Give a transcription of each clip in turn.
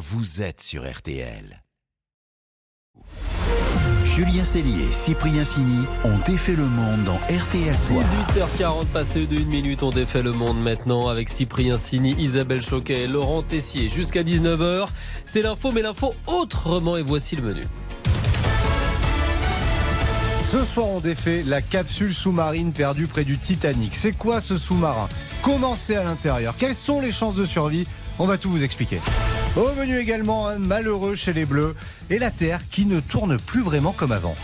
vous êtes sur RTL. Julien Cellier et Cyprien Sini ont défait le monde dans RTL Soir. 18h40 passé de 1 minute, on défait le monde maintenant avec Cyprien Sini, Isabelle Choquet et Laurent Tessier. Jusqu'à 19h, c'est l'info, mais l'info autrement et voici le menu. Ce soir, on défait la capsule sous-marine perdue près du Titanic. C'est quoi ce sous-marin? Comment c'est à l'intérieur? Quelles sont les chances de survie? On va tout vous expliquer. Au menu également, un malheureux chez les Bleus et la Terre qui ne tourne plus vraiment comme avant.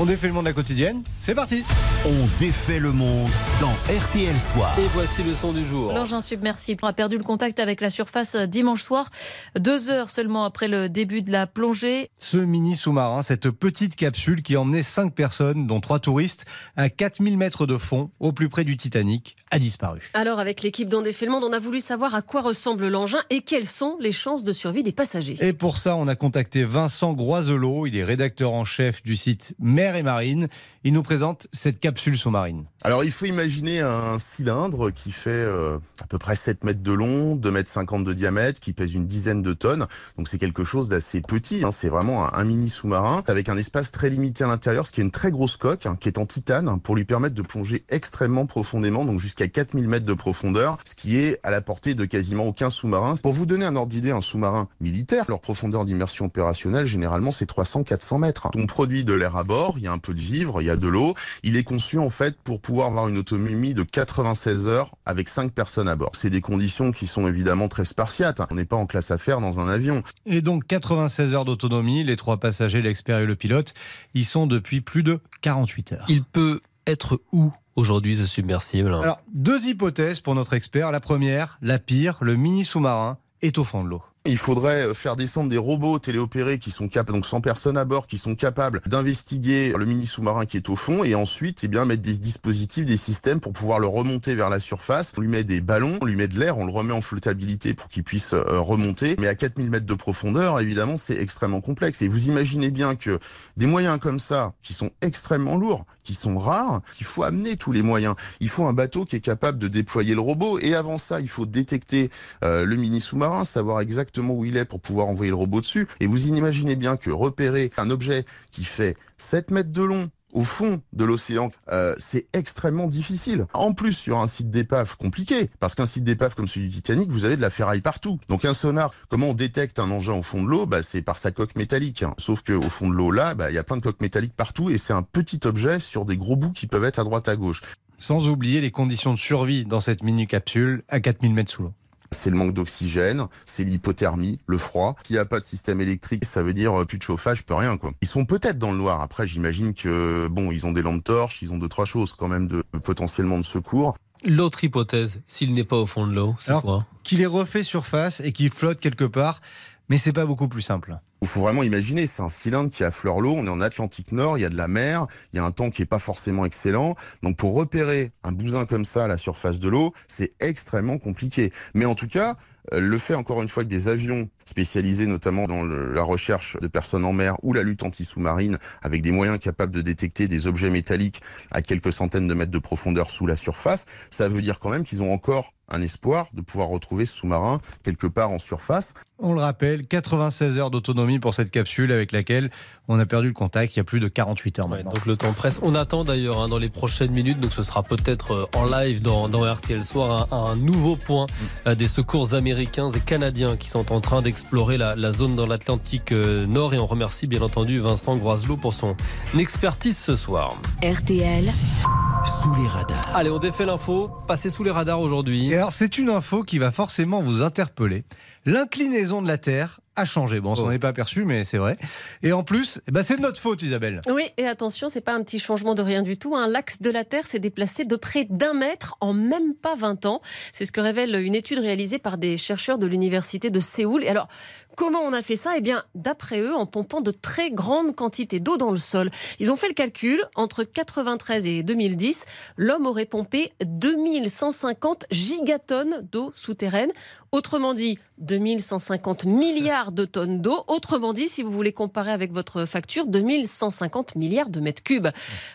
On défait le monde à la quotidienne, c'est parti On défait le monde dans RTL Soir. Et voici le son du jour. L'engin submersible a perdu le contact avec la surface dimanche soir, deux heures seulement après le début de la plongée. Ce mini sous-marin, cette petite capsule qui emmenait 5 personnes, dont 3 touristes, à 4000 mètres de fond, au plus près du Titanic, a disparu. Alors, avec l'équipe d'On défait le monde, on a voulu savoir à quoi ressemble l'engin et quelles sont les chances de survie des passagers. Et pour ça, on a contacté Vincent Groiselot, il est rédacteur en chef du site Mer et Marine. Il nous présente cette capsule sous-marine. Alors il faut imaginer un cylindre qui fait euh, à peu près 7 mètres de long, 2 mètres 50 de diamètre, qui pèse une dizaine de tonnes. Donc c'est quelque chose d'assez petit, hein. c'est vraiment un, mini sous-marin avec un espace très limité à l'intérieur, ce qui est une très grosse coque hein, qui est en titane pour lui permettre de plonger extrêmement profondément, donc jusqu'à 4000 mètres de profondeur, ce qui est à la portée de quasiment aucun sous-marin. Pour vous donner un ordre d'idée, un sous-marin militaire, leur profondeur d'immersion opérationnelle, généralement c'est 300-400 mètres. On produit de l'air à bord, il y a un peu de vivre, il y a de l'eau. Il est conçu en fait pour pouvoir avoir une autonomie de 96 heures avec 5 personnes à bord. C'est des conditions qui sont évidemment très spartiates. On n'est pas en classe affaires dans un avion. Et donc 96 heures d'autonomie, les trois passagers, l'expert et le pilote, y sont depuis plus de 48 heures. Il peut être où aujourd'hui ce submersible? Alors, deux hypothèses pour notre expert. La première, la pire, le mini sous-marin est au fond de l'eau. Il faudrait faire descendre des robots téléopérés qui sont capables, donc 100 personnes à bord, qui sont capables d'investiguer le mini sous-marin qui est au fond et ensuite, eh bien, mettre des dispositifs, des systèmes pour pouvoir le remonter vers la surface. On lui met des ballons, on lui met de l'air, on le remet en flottabilité pour qu'il puisse euh, remonter. Mais à 4000 mètres de profondeur, évidemment, c'est extrêmement complexe. Et vous imaginez bien que des moyens comme ça, qui sont extrêmement lourds, qui sont rares, il faut amener tous les moyens. Il faut un bateau qui est capable de déployer le robot. Et avant ça, il faut détecter euh, le mini sous-marin, savoir exactement où il est pour pouvoir envoyer le robot dessus. Et vous imaginez bien que repérer un objet qui fait 7 mètres de long, au fond de l'océan, euh, c'est extrêmement difficile. En plus, sur un site d'épave compliqué, parce qu'un site d'épave comme celui du Titanic, vous avez de la ferraille partout. Donc un sonar, comment on détecte un engin au fond de l'eau? Bah, C'est par sa coque métallique. hein. Sauf que au fond de l'eau, là, bah, il y a plein de coques métalliques partout, et c'est un petit objet sur des gros bouts qui peuvent être à droite à gauche. Sans oublier les conditions de survie dans cette mini capsule à 4000 mètres sous l'eau. C'est le manque d'oxygène, c'est l'hypothermie, le froid. S'il n'y a pas de système électrique, ça veut dire euh, plus de chauffage, plus rien quoi. Ils sont peut-être dans le noir. Après, j'imagine que bon, ils ont des lampes torches, ils ont deux trois choses quand même de potentiellement de secours. L'autre hypothèse, s'il n'est pas au fond de l'eau, c'est quoi? Qu'il est refait surface et qu'il flotte quelque part, mais c'est pas beaucoup plus simple. Il faut vraiment imaginer, c'est un cylindre qui affleure l'eau, on est en Atlantique Nord, il y a de la mer, il y a un temps qui est pas forcément excellent. Donc pour repérer un bousin comme ça à la surface de l'eau, c'est extrêmement compliqué. Mais en tout cas, le fait encore une fois que des avions spécialisés notamment dans le- la recherche de personnes en mer ou la lutte anti-sous-marine avec des moyens capables de détecter des objets métalliques à quelques centaines de mètres de profondeur sous la surface, ça veut dire quand même qu'ils ont encore un espoir de pouvoir retrouver ce sous-marin quelque part en surface. On le rappelle, 96 heures d'autonomie pour cette capsule avec laquelle on a perdu le contact il y a plus de 48 heures Ouais, maintenant. donc le temps presse. On attend d'ailleurs hein, dans les prochaines minutes, donc ce sera peut-être euh, en live dans, dans RTL Soir, un, un nouveau point euh, des secours américains et canadiens qui sont en train d'explorer la, la zone dans l'Atlantique euh, Nord. Et on remercie bien entendu Vincent Groiselot pour son expertise ce soir. RTL, Sous les radars. Allez, on défait l'info, passez sous les radars aujourd'hui. Et alors, c'est une info qui va forcément vous interpeller. L'inclinaison de la Terre a changé. Bon, on s'en Oh. est pas aperçu, mais c'est vrai. Et en plus, eh ben, c'est de notre faute, Isabelle. Oui, et attention, c'est pas un petit changement de rien du tout. hein. L'axe de la Terre s'est déplacé de près d'un mètre en même pas 20 ans. C'est ce que révèle une étude réalisée par des chercheurs de l'université de Séoul. Et alors, comment on a fait ça? Eh bien, d'après eux, en pompant de très grandes quantités d'eau dans le sol. Ils ont fait le calcul. Entre 93 et 2010, l'homme aurait pompé 2150 gigatonnes d'eau souterraine. Autrement dit, 2150 milliards de tonnes d'eau. Autrement dit, si vous voulez comparer avec votre facture, 2150 milliards de mètres cubes.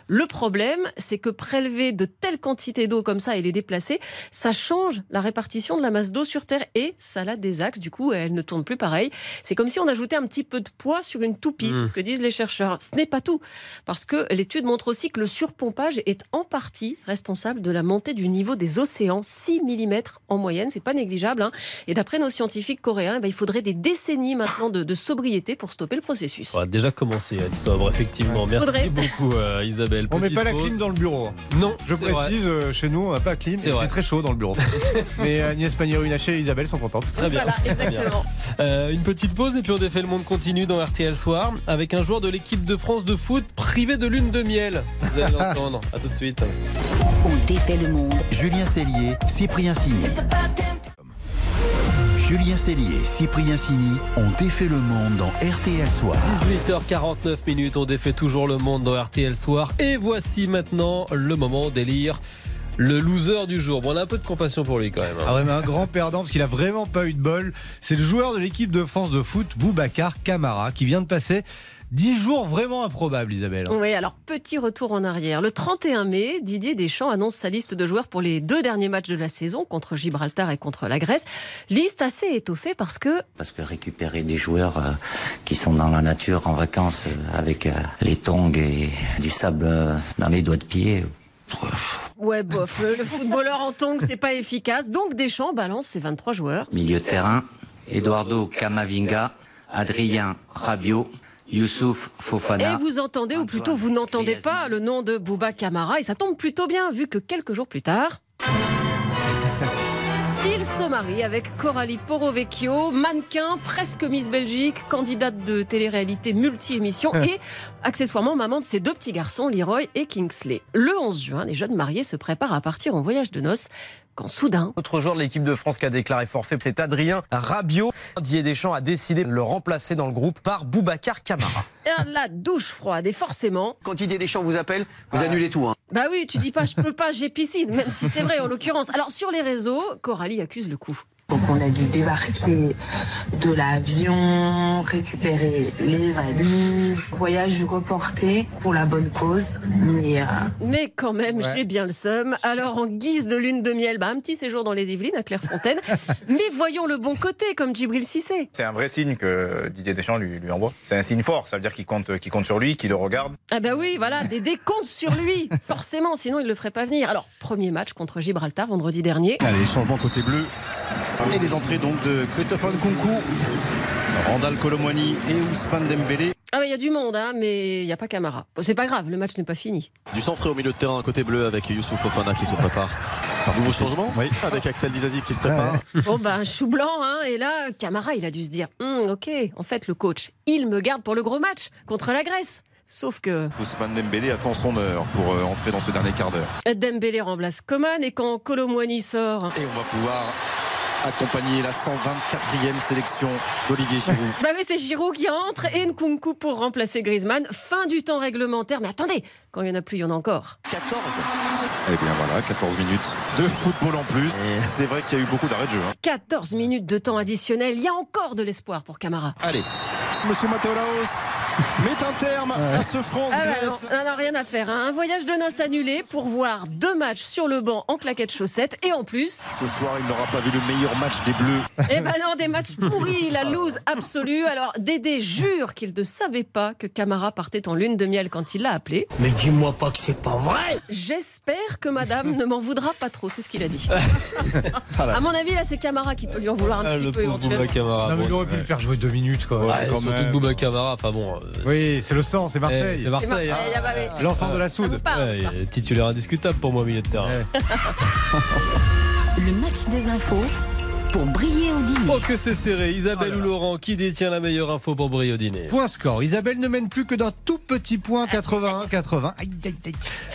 Le problème, c'est que prélever de telles quantités d'eau comme ça et les déplacer, ça change la répartition de la masse d'eau sur Terre et ça la désaxe. Du coup, elle ne tourne plus pareil. C'est comme si on ajoutait un petit peu de poids sur une toupie, c'est Mmh. ce que disent les chercheurs. Ce n'est pas tout, parce que l'étude montre aussi que le surpompage est en partie responsable de la montée du niveau des océans, 6 mm en moyenne, c'est pas négligeable. hein. Et d'après nos scientifiques coréens, eh ben, il faudrait des décennies maintenant de, de sobriété pour stopper le processus. On va déjà commencer à être sobre, effectivement. Merci Faudrait. beaucoup, euh, Isabelle. On met Petite pas la clim dans le bureau. Non, Je précise, euh, chez nous, on n'a pas la clim. C'est très chaud dans le bureau. Mais Agnès Pannier-Runacher et Isabelle sont contentes. Très bien. Voilà, exactement. Euh, une petite pause et puis on défait le monde continue dans RTL Soir avec un joueur de l'équipe de France de foot privé de lune de miel. Vous allez l'entendre. À tout de suite. On défait le monde. Julien Cellier, Cyprien Sini. Julien Cellier et Cyprien Sini ont défait le monde dans RTL Soir. 18h49 minutes, on défait toujours le monde dans RTL Soir. Et voici maintenant le moment d'élire le loser du jour. Bon, on a un peu de compassion pour lui quand même. hein. Ah ouais, mais un grand perdant parce qu'il a vraiment pas eu de bol. C'est le joueur de l'équipe de France de foot, Boubacar Camara, qui vient de passer 10 jours vraiment improbables, Isabelle. Oui, alors petit retour en arrière. Le 31 mai, Didier Deschamps annonce sa liste de joueurs pour les deux derniers matchs de la saison contre Gibraltar et contre la Grèce. Liste assez étoffée parce que Parce que récupérer des joueurs euh, qui sont dans la nature en vacances euh, avec euh, les tongs et du sable dans les doigts de pied, Ouais, bof, le, le footballeur en tongs, c'est pas efficace. Donc Deschamps balance ses 23 joueurs. milieu de terrain, Eduardo Camavinga, Adrien Rabiot, Youssouf Et Fofana. vous entendez, ou plutôt vous n'entendez pas, le nom de Bouba Camara. Et ça tombe plutôt bien, vu que quelques jours plus tard. Il se marie avec Coralie Porovecchio, mannequin, presque Miss Belgique, candidate de télé-réalité multi-émission et accessoirement maman de ses deux petits garçons, Leroy et Kingsley. Le 11 juin, les jeunes mariés se préparent à partir en voyage de noces quand soudain, Autre joueur de l'équipe de France qui a déclaré forfait, c'est Adrien Rabiot. Didier Deschamps a décidé de le remplacer dans le groupe par Boubacar Camara. la douche froide et forcément Quand Didier Deschamps vous appelle, vous annulez tout. Hein. Bah oui, tu dis pas je peux pas, j'ai piscine, même si c'est vrai en l'occurrence. Alors sur les réseaux, Coralie accuse le coup. Donc on a dû débarquer de l'avion, récupérer les valises, voyage reporté pour la bonne cause. Mais euh, Mais quand même, Ouais. j'ai bien le seum. Alors en guise de lune de miel, bah, un petit séjour dans les Yvelines à Clairefontaine. Mais voyons le bon côté, comme Djibril Cissé. C'est un vrai signe que Didier Deschamps lui, lui envoie. C'est un signe fort, ça veut dire qu'il compte, qu'il compte sur lui, qu'il le regarde. Ah bah oui, voilà, des décomptes sur lui, forcément, sinon il le ferait pas venir. Alors premier match contre Gibraltar vendredi dernier. Allez, changement côté bleu. Et les entrées donc de Christophe Nkunku, Randall Colomwani et Ousmane Dembélé. Ah bah il y a du monde, hein, mais il y a pas Camara. Bon, c'est pas grave, le match n'est pas fini. Du centre frais au milieu de terrain, côté bleu, avec Youssouf Fofana qui se prépare. Nouveau changement Oui. Avec Axel Dizazi qui se prépare. Bon bah un chou blanc, hein, et là Camara il a dû se dire, Hum, ok, en fait le coach, il me garde pour le gros match contre la Grèce. Sauf que Ousmane Dembélé attend son heure pour euh, entrer dans ce dernier quart d'heure. Dembélé remplace Coman et quand Colomwani sort, Et on va pouvoir accompagner la 124e sélection d'Olivier Giroud. Bah oui, c'est Giroud qui entre et Nkunku pour remplacer Griezmann. Fin du temps réglementaire. Mais attendez, quand il n'y en a plus, il y en a encore. 14 Eh bien voilà, 14 minutes de football en plus. C'est vrai qu'il y a eu beaucoup d'arrêts de jeu. hein. 14 minutes de temps additionnel. Il y a encore de l'espoir pour Camara. Allez, Monsieur Matteo Laos met un terme à ce Ah bah France-Grèce. on n'a rien à faire. hein. Un voyage de noces annulé pour voir deux matchs sur le banc en claquettes chaussettes. Et en plus, Ce soir, il n'aura pas vu le meilleur match des Bleus. eh ben non, des matchs pourris, la loose absolue. Alors Dédé jure qu'il ne savait pas que Camara partait en lune de miel quand il l'a appelé. Mais dis-moi pas que c'est pas vrai J'espère que madame ne m'en voudra pas trop, c'est ce qu'il a dit. à mon avis, là, c'est Camara qui peut lui en vouloir un Ah, petit le peu éventuellement. Camara. Non, mais bon, il aurait pu le faire jouer deux minutes, quoi. ouais, Quand surtout même. Bouba Camara, enfin bon. Euh, Oui, c'est le sang, c'est Marseille. eh, c'est C'est Marseille. Marseille, hein. ah bah oui. L'enfant de la soude. parle, Ouais, titulaire indiscutable pour moi milieu de terrain. Ouais. Le match des infos pour briller au dîner. Oh que c'est serré, Isabelle Oh là ou Laurent, qui détient la meilleure info pour briller au dîner? Point score. Isabelle ne mène plus que d'un tout petit point, 81-80. Aïe, aïe, aïe.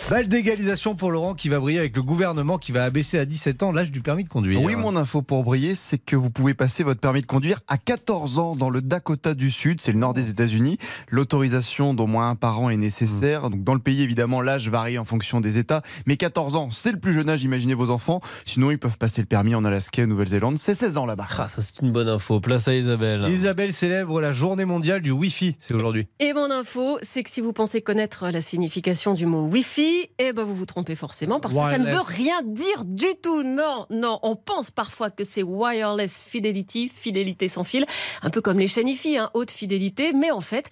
Balle d'égalisation pour Laurent qui va briller avec le gouvernement qui va abaisser à 17 ans l'âge du permis de conduire. Oui, mon info pour briller, c'est que vous pouvez passer votre permis de conduire à 14 ans dans le Dakota du Sud, c'est le nord des États-Unis. L'autorisation d'au moins un parent est nécessaire. Donc dans le pays, évidemment, l'âge varie en fonction des États, mais 14 ans, c'est le plus jeune âge. Imaginez vos enfants. Sinon, ils peuvent passer le permis en Alaska, et Nouvelle-Zélande. C'est C'est 16 ans là-bas. Ah, ça c'est une bonne info. Place à Isabelle. Isabelle célèbre la journée mondiale du Wi-Fi. C'est aujourd'hui. Et mon info, c'est que si vous pensez connaître la signification du mot Wi-Fi, eh ben vous vous trompez forcément parce que ça ne veut rien dire du tout. Non, non, on pense parfois que c'est wireless fidelity, fidélité sans fil, un peu comme les chaînes IFI, hein, haute fidélité, mais en fait,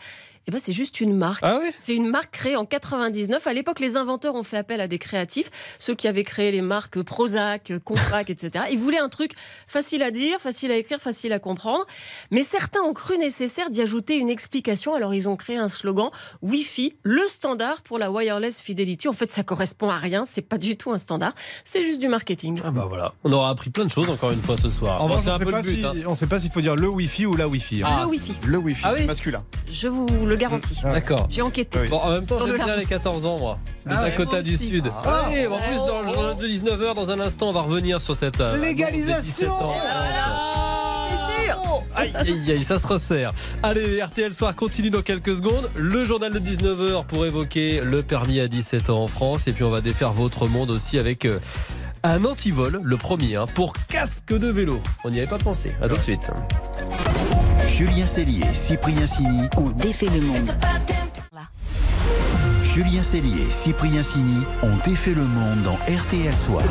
eh ben c'est juste une marque. Ah oui C'est une marque créée en 99. À l'époque, les inventeurs ont fait appel à des créatifs, ceux qui avaient créé les marques Prozac, Contrac, etc. Ils voulaient un truc facile à dire, facile à écrire, facile à comprendre. Mais certains ont cru nécessaire d'y ajouter une explication. Alors, ils ont créé un slogan Wi-Fi, le standard pour la wireless fidelity. En fait, ça correspond à rien. C'est pas du tout un standard. C'est juste du marketing. Ah bah voilà. On aura appris plein de choses encore une fois ce soir. En Bon, on sait si- hein. on ne sait pas s'il faut dire le Wi-Fi ou la Wi-Fi. hein. Ah, le Wi-Fi. Le Wi-Fi, Ah oui masculin. Je vous le garantis. D'accord. J'ai enquêté. Bon, en même temps, j'aime le bien les 14 ans, moi. De Ah Dakota du aussi. Sud. Ah. Allez, en plus, dans le journal de 19h, dans un instant, on va revenir sur cette. euh, Légalisation. annonce des 17 ans. Aïe, aïe, aïe, ça se resserre. Allez, RTL Soir continue dans quelques secondes. Le journal de 19h pour évoquer le permis à 17 ans en France. Et puis, on va défaire votre monde aussi avec euh, un antivol, le premier, hein, pour casque de vélo. On n'y avait pas pensé. À tout de suite. Julien Cellier, Cyprien Sini. On défait le monde. Julien Cellier, Cyprien Sini ont défait le monde dans RTL Soir.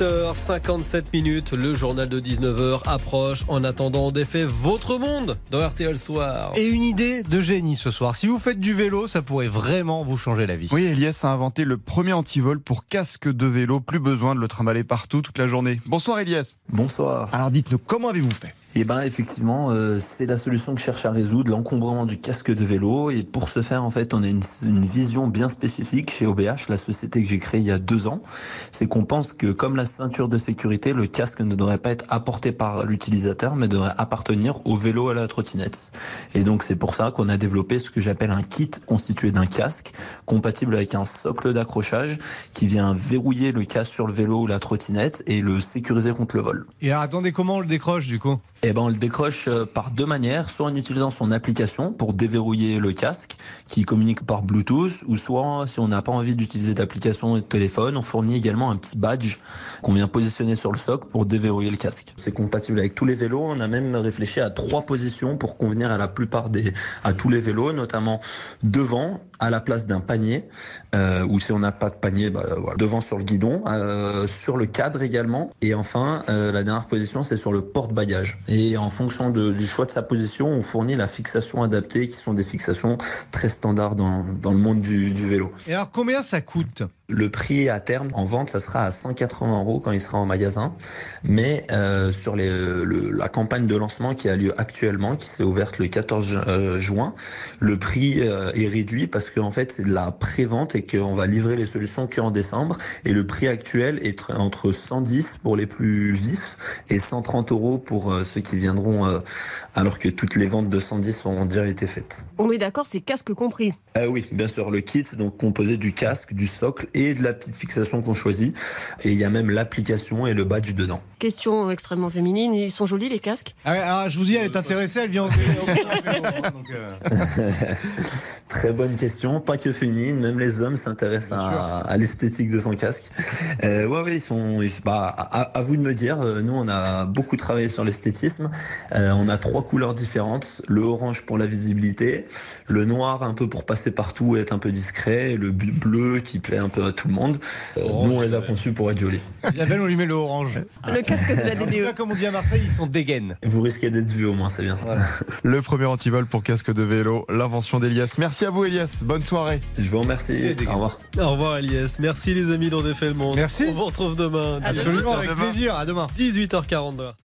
18h57 minutes, le journal de 19h approche. En attendant, on défait votre monde dans RTL Soir. Et une idée de génie ce soir. Si vous faites du vélo, ça pourrait vraiment vous changer la vie. Oui, Elias a inventé le premier antivol pour casque de vélo. Plus besoin de le trimballer partout toute la journée. Bonsoir Elias. Bonsoir. Alors dites-nous, comment avez-vous fait? Eh ben effectivement, euh, c'est la solution que cherche à résoudre, l'encombrement du casque de vélo. Et pour ce faire, en fait, on a une, une vision bien spécifique chez OBH, la société que j'ai créée il y a deux ans. C'est qu'on pense que comme la ceinture de sécurité, le casque ne devrait pas être apporté par l'utilisateur, mais devrait appartenir au vélo à la trottinette. Et donc c'est pour ça qu'on a développé ce que j'appelle un kit constitué d'un casque, compatible avec un socle d'accrochage qui vient verrouiller le casque sur le vélo ou la trottinette et le sécuriser contre le vol. Et alors, attendez, comment on le décroche du coup? Eh ben, on le décroche euh, par deux manières, soit en utilisant son application pour déverrouiller le casque, qui communique par Bluetooth, ou soit si on n'a pas envie d'utiliser d'application de téléphone, on fournit également un petit badge qu'on vient positionner sur le socle pour déverrouiller le casque. C'est compatible avec tous les vélos. On a même réfléchi à trois positions pour convenir à la plupart des, à tous les vélos, notamment devant, à la place d'un panier, euh, ou si on n'a pas de panier, bah, voilà, devant sur le guidon, euh, sur le cadre également, et enfin la dernière position c'est sur le porte-bagages. Et en fonction du choix de sa position, on fournit la fixation adaptée, qui sont des fixations très standards dans, le monde du vélo. Et alors, combien ça coûte? Le prix à terme en vente, ça sera à 180 euros quand il sera en magasin. Mais euh, sur les, le- la campagne de lancement qui a lieu actuellement, qui s'est ouverte le 14 ju- euh, juin, le prix euh, est réduit parce qu'en fait c'est de la pré-vente et qu'on va livrer les solutions qu'en décembre. Et le prix actuel est tr- entre 110 pour les plus vifs et 130 euros pour euh, ceux qui viendront euh, alors que toutes les ventes de 110 ont déjà été faites. On est d'accord, c'est casque compris. Euh, oui, bien sûr, le kit, donc composé du casque, du socle et de la petite fixation qu'on choisit. Et il y a même l'application et le badge dedans. Question extrêmement féminine. Ils sont jolis les casques? Ah ouais, alors, Je vous dis, elle est intéressée, elle vient euh, Très bonne question, pas que féminine, même les hommes s'intéressent à, à l'esthétique de son casque. Euh, ouais, ouais, ils sont. ils- bah, à, à vous de me dire. euh, Nous, on a beaucoup travaillé sur l'esthétisme. Euh, on a trois couleurs différentes le orange pour la visibilité, le noir un peu pour passer partout et être un peu discret, et le bleu qui plaît un peu à tout le monde. Euh, nous, on les a conçus pour être jolis. Isabelle, on lui met le orange. Le casque de la En tout DDE. cas, comme on dit à Marseille, ils sont dégaines. Vous risquez d'être vu au moins, c'est bien. Le premier antivol pour casque de vélo, l'invention d'Elias. Merci à vous Elias, bonne soirée. Je vous remercie. Au revoir. Au revoir, Elias. Merci, les amis, d'en défait le monde. Merci. On vous retrouve demain. Absolument, avec plaisir. À demain. 18h42.